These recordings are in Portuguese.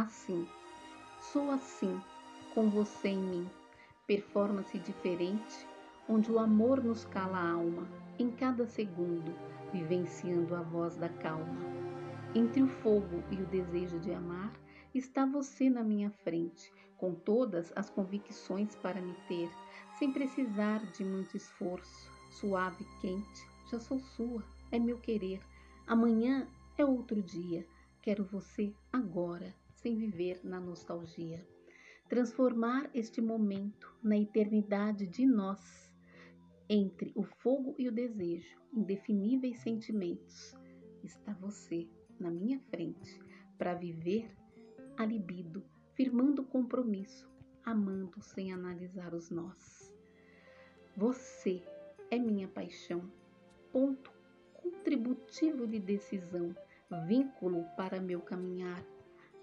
assim. Sou assim, com você em mim. Performance diferente, onde o amor nos cala a alma, em cada segundo, vivenciando a voz da calma. Entre o fogo e o desejo de amar, está você na minha frente, com todas as convicções para me ter, sem precisar de muito esforço, suave quente, já sou sua, é meu querer. Amanhã é outro dia, quero você agora, sem viver na nostalgia. Transformar este momento na eternidade de nós, entre o fogo e o desejo, indefiníveis sentimentos. Está você na minha frente para viver a libido, firmando compromisso, amando sem analisar os nós. Você é minha paixão, ponto contributivo de decisão, vínculo para meu caminhar.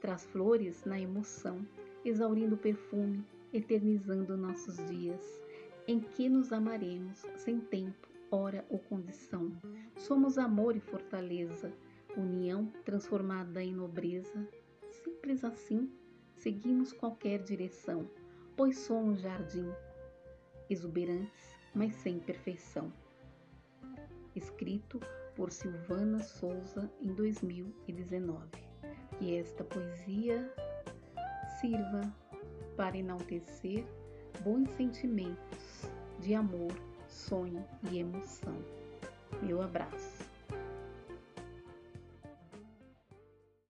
Traz flores na emoção, exaurindo o perfume, eternizando nossos dias, em que nos amaremos sem tempo, hora ou condição. Somos amor e fortaleza, união transformada em nobreza, Simples assim, seguimos qualquer direção, pois somos jardim, exuberantes, mas sem perfeição. Escrito por Silvana Souza em 2019. Que esta poesia sirva para enaltecer bons sentimentos de amor, sonho e emoção. Meu abraço.